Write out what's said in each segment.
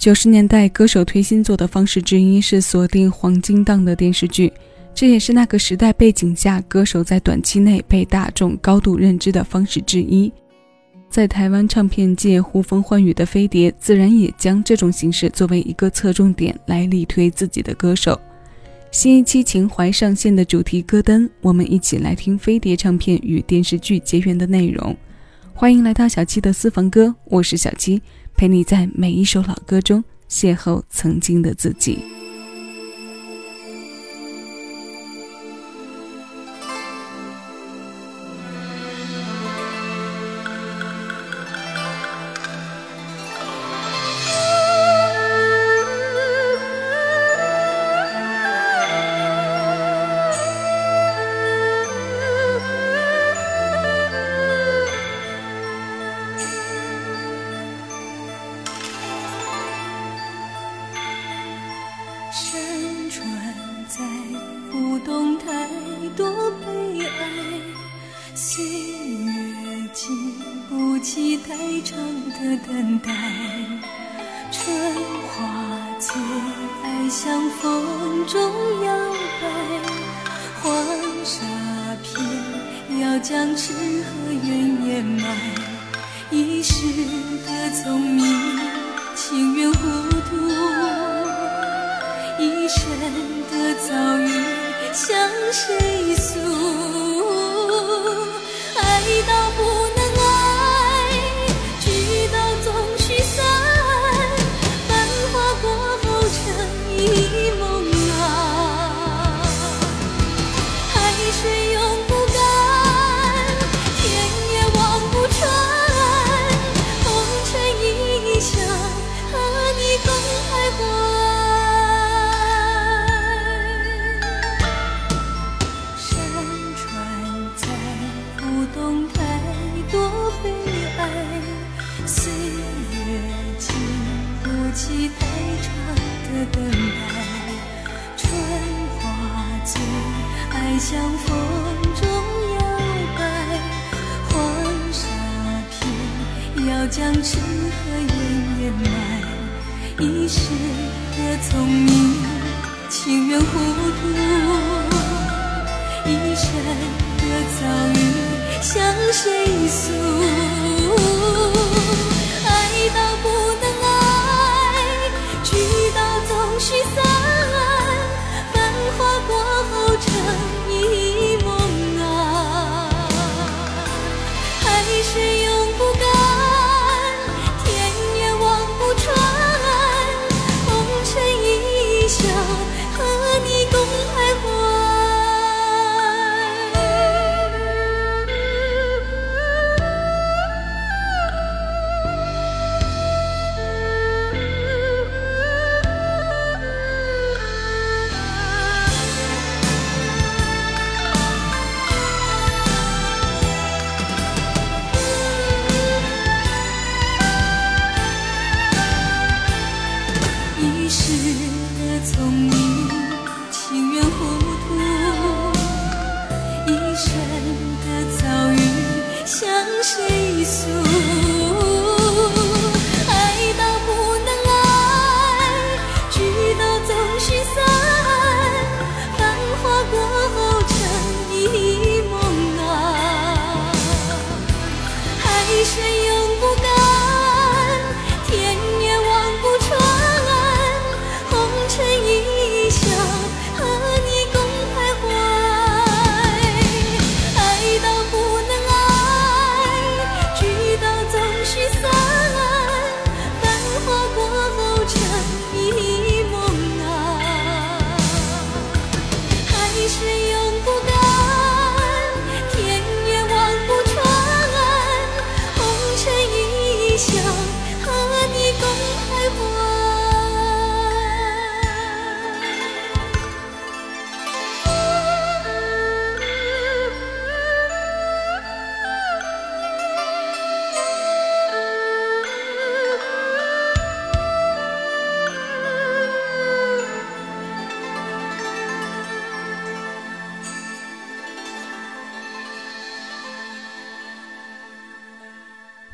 九十年代歌手推新作的方式之一是锁定黄金档的电视剧，这也是那个时代背景下歌手在短期内被大众高度认知的方式之一。在台湾唱片界呼风唤雨的飞碟，自然也将这种形式作为一个侧重点来力推自己的歌手。新一期情怀上线的主题歌单，我们一起来听飞碟唱片与电视剧结缘的内容。欢迎来到小七的私房歌，我是小七。陪你在每一首老歌中邂逅曾经的自己。要将痴和怨掩埋，一世的聪明情愿糊涂，一生的遭遇向谁诉？爱到不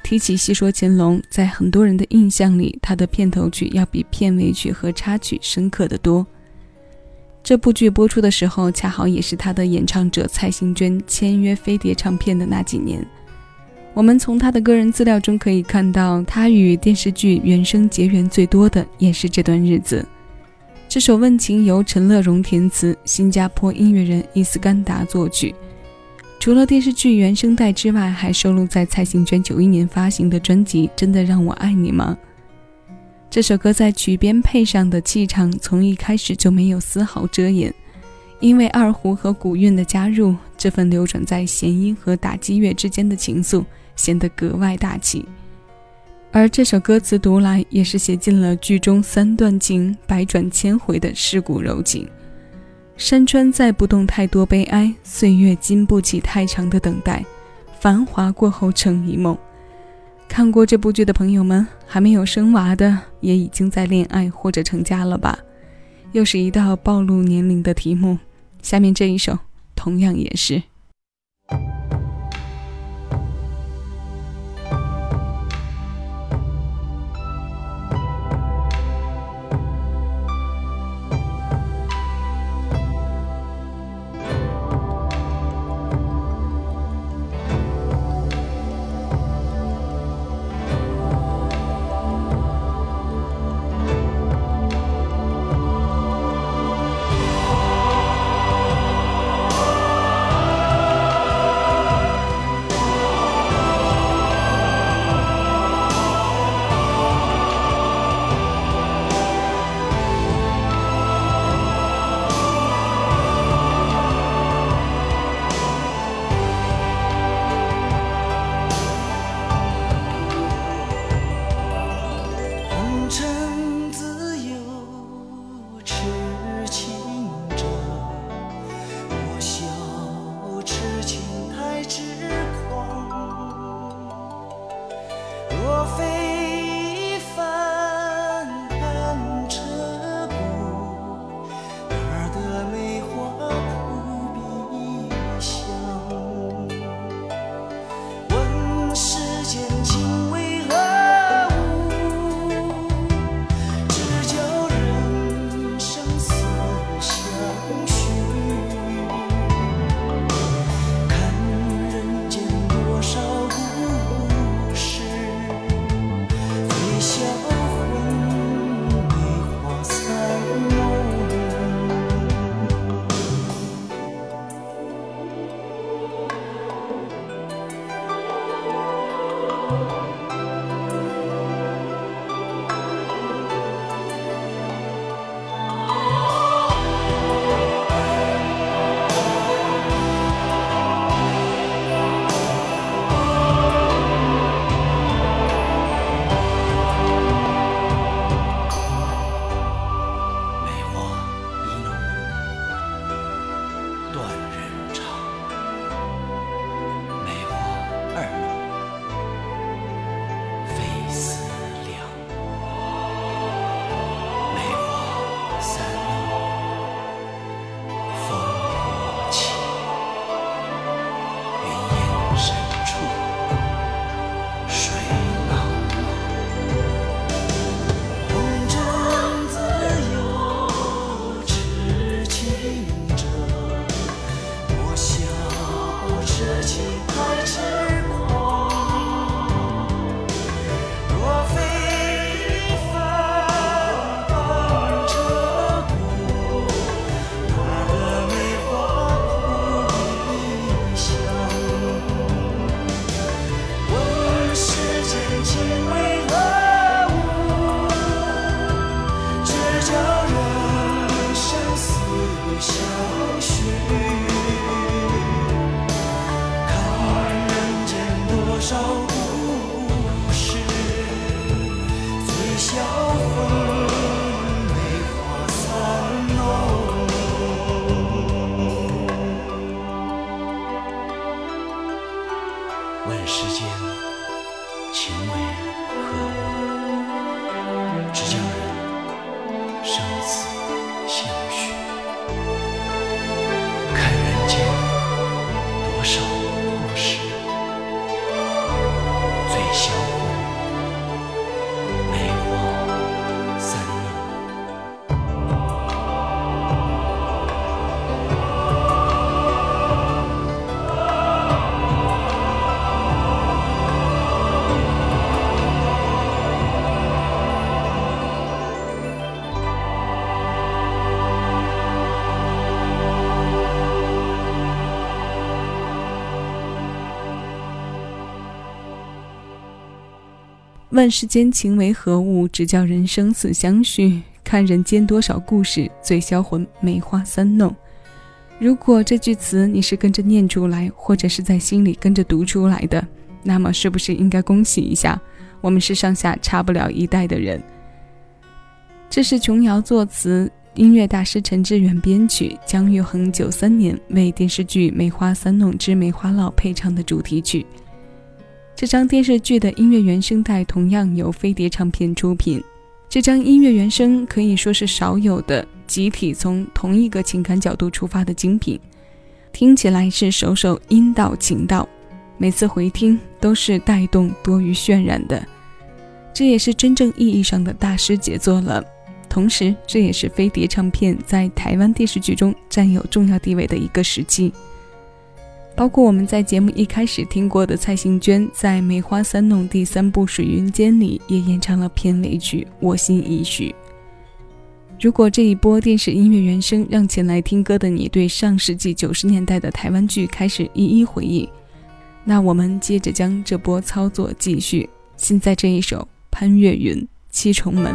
提起戏说乾隆，在很多人的印象里，他的片头曲要比片尾曲和插曲深刻的多。这部剧播出的时候，恰好也是他的演唱者蔡幸娟签约飞碟唱片的那几年。我们从他的个人资料中可以看到，他与电视剧原声结缘最多的也是这段日子。这首《问情》由陈乐融填词，新加坡音乐人伊斯干达作曲。除了电视剧原声带之外，还收录在蔡幸娟九一年发行的专辑《真的让我爱你吗》。这首歌在曲边配上的气场，从一开始就没有丝毫遮掩。因为二胡和古韵的加入，这份流转在弦音和打击乐之间的情愫显得格外大气。而这首歌词读来，也是写尽了剧中三段情百转千回的世故柔情。山川载不动太多悲哀，岁月经不起太长的等待，繁华过后成一梦。看过这部剧的朋友们，还没有生娃的，也已经在恋爱或者成家了吧？又是一道暴露年龄的题目。下面这一首，同样也是。oh 问世间情为何物，只叫人生死相许。看人间多少故事，醉销魂，梅花三弄。如果这句词你是跟着念出来，或者是在心里跟着读出来的，那么是不是应该恭喜一下？我们是上下差不了一代的人。这是琼瑶作词，音乐大师陈志远编曲，姜育恒九三年为电视剧《梅花三弄之梅花烙》配唱的主题曲。这张电视剧的音乐原声带同样由飞碟唱片出品。这张音乐原声可以说是少有的集体从同一个情感角度出发的精品，听起来是首首音道情道，每次回听都是带动多于渲染的。这也是真正意义上的大师杰作了。同时，这也是飞碟唱片在台湾电视剧中占有重要地位的一个时期。包括我们在节目一开始听过的蔡幸娟，在《梅花三弄》第三部《水云间》里也演唱了片尾曲《我心已许》。如果这一波电视音乐原声让前来听歌的你对上世纪九十年代的台湾剧开始一一回忆，那我们接着将这波操作继续。现在这一首潘越云《七重门》。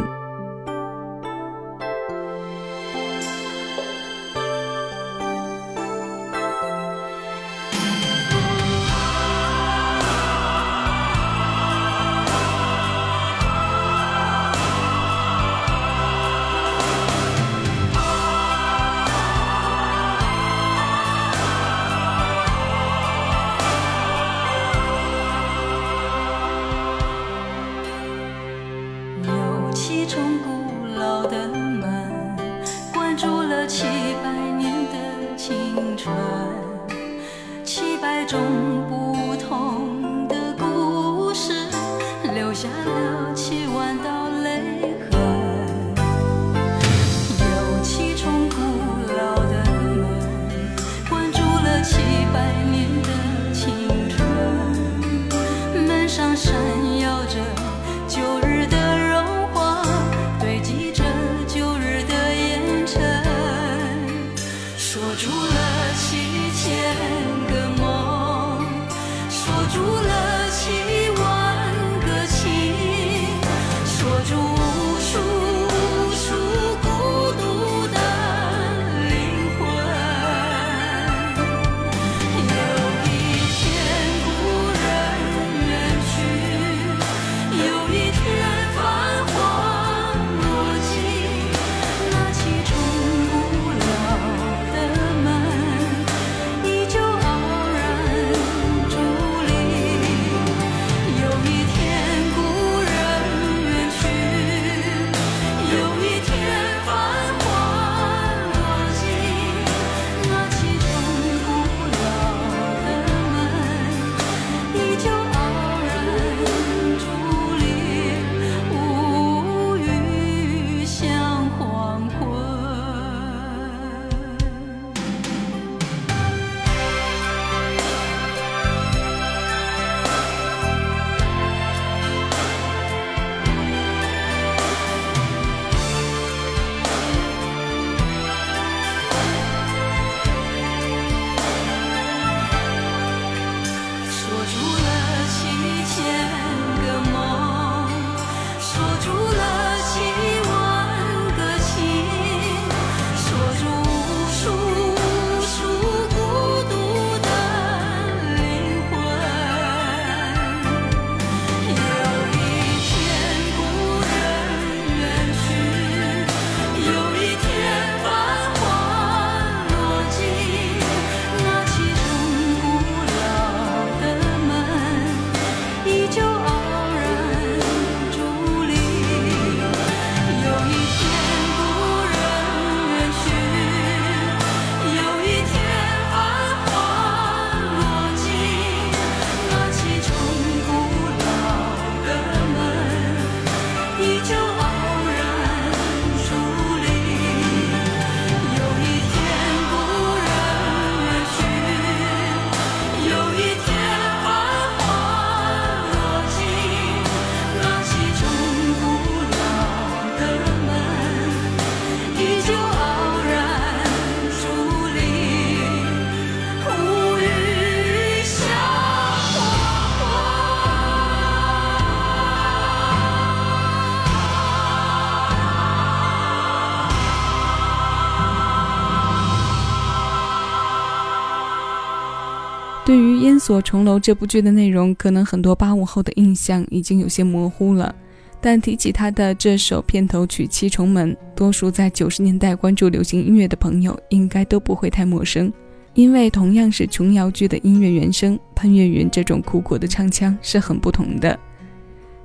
留下了《锁重楼》这部剧的内容，可能很多八五后的印象已经有些模糊了。但提起他的这首片头曲《七重门》，多数在九十年代关注流行音乐的朋友应该都不会太陌生，因为同样是琼瑶剧的音乐原声，潘越云这种苦苦的唱腔是很不同的。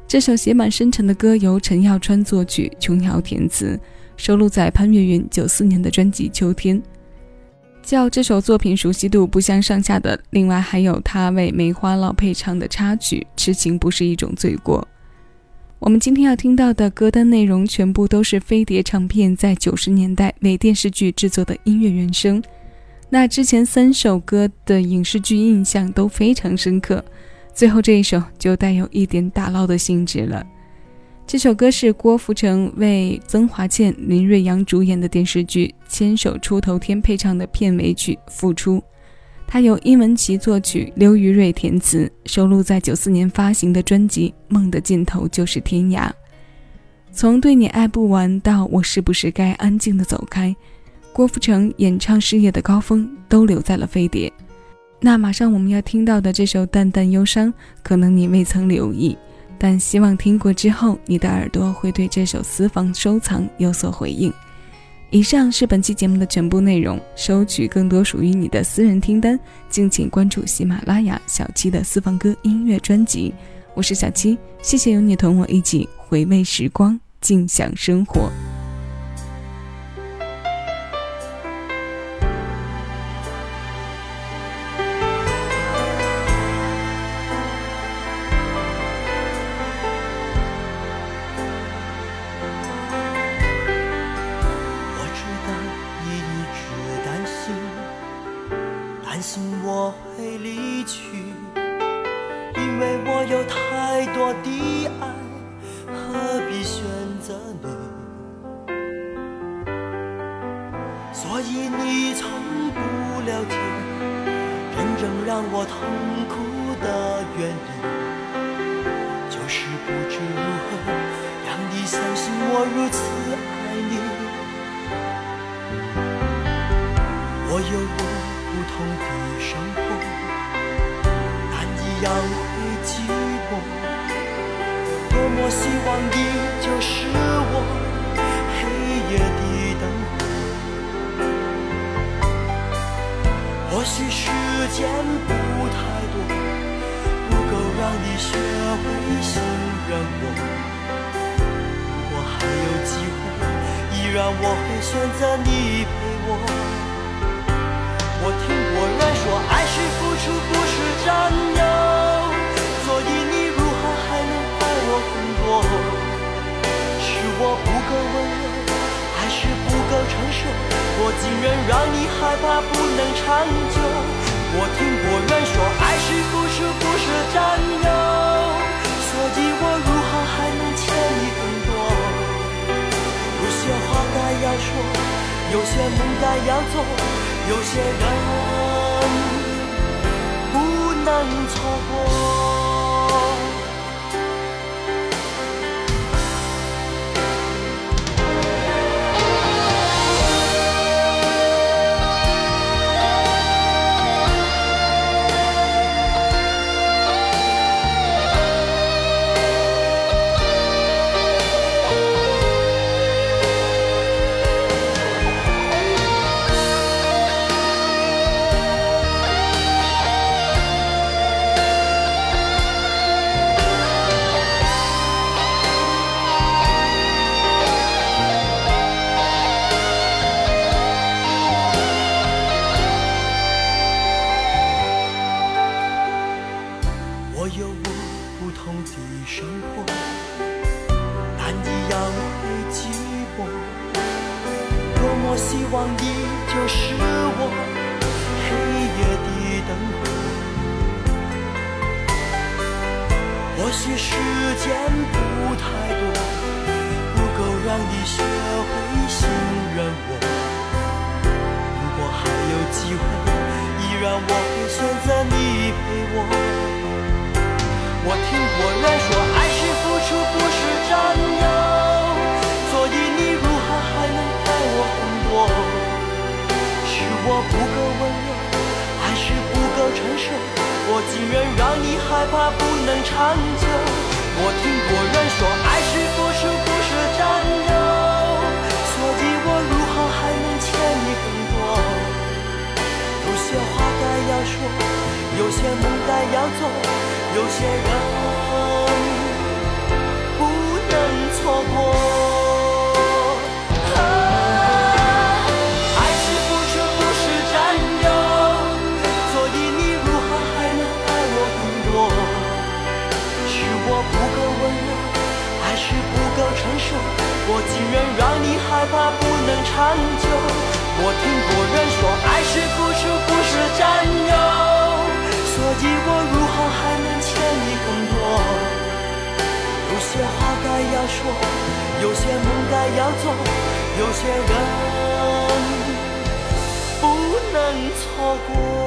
这首写满深沉的歌由陈耀川作曲，琼瑶填词，收录在潘越云九四年的专辑《秋天》。较这首作品熟悉度不相上下的，另外还有他为梅花烙配唱的插曲《痴情不是一种罪过》。我们今天要听到的歌单内容，全部都是飞碟唱片在九十年代为电视剧制作的音乐原声。那之前三首歌的影视剧印象都非常深刻，最后这一首就带有一点打捞的性质了。这首歌是郭富城为曾华倩、林瑞阳主演的电视剧《牵手出头天》配唱的片尾曲《付出》，它由殷文琪作曲，刘于瑞填词，收录在九四年发行的专辑《梦的尽头就是天涯》。从对你爱不完到我是不是该安静的走开，郭富城演唱事业的高峰都留在了飞碟。那马上我们要听到的这首《淡淡忧伤》，可能你未曾留意。但希望听过之后，你的耳朵会对这首私房收藏有所回应。以上是本期节目的全部内容，收取更多属于你的私人听单，敬请关注喜马拉雅小七的私房歌音乐专辑。我是小七，谢谢有你同我一起回味时光，尽享生活。相信我如此爱你。我有我不同的生活，难以养回寂寞。多么希望你就是我黑夜的灯火。或许时间不太多，不够让你学会信任我。还有机会，依然我会选择你陪我。我听过人说，爱是付出，不是占有，所以你如何还能爱我更多？是我不够温柔，还是不够成熟？我竟然让你害怕不能长久。我听过人说，爱是付出，不是占有，所以我有些梦该要做，有些人不能错过。就是我黑夜的灯火或许时间不太多，不够让你学会信任我。如果还有机会，依然我会选择你陪我。我听过人说，爱是付出，不是占有，我不够温柔，还是不够成熟？我竟然让你害怕不能长久。我听过人说，我听过人说，爱是付出，不是占有，所以我如何还能欠你更多？有些话该要说，有些梦该要做，有些人不能错过。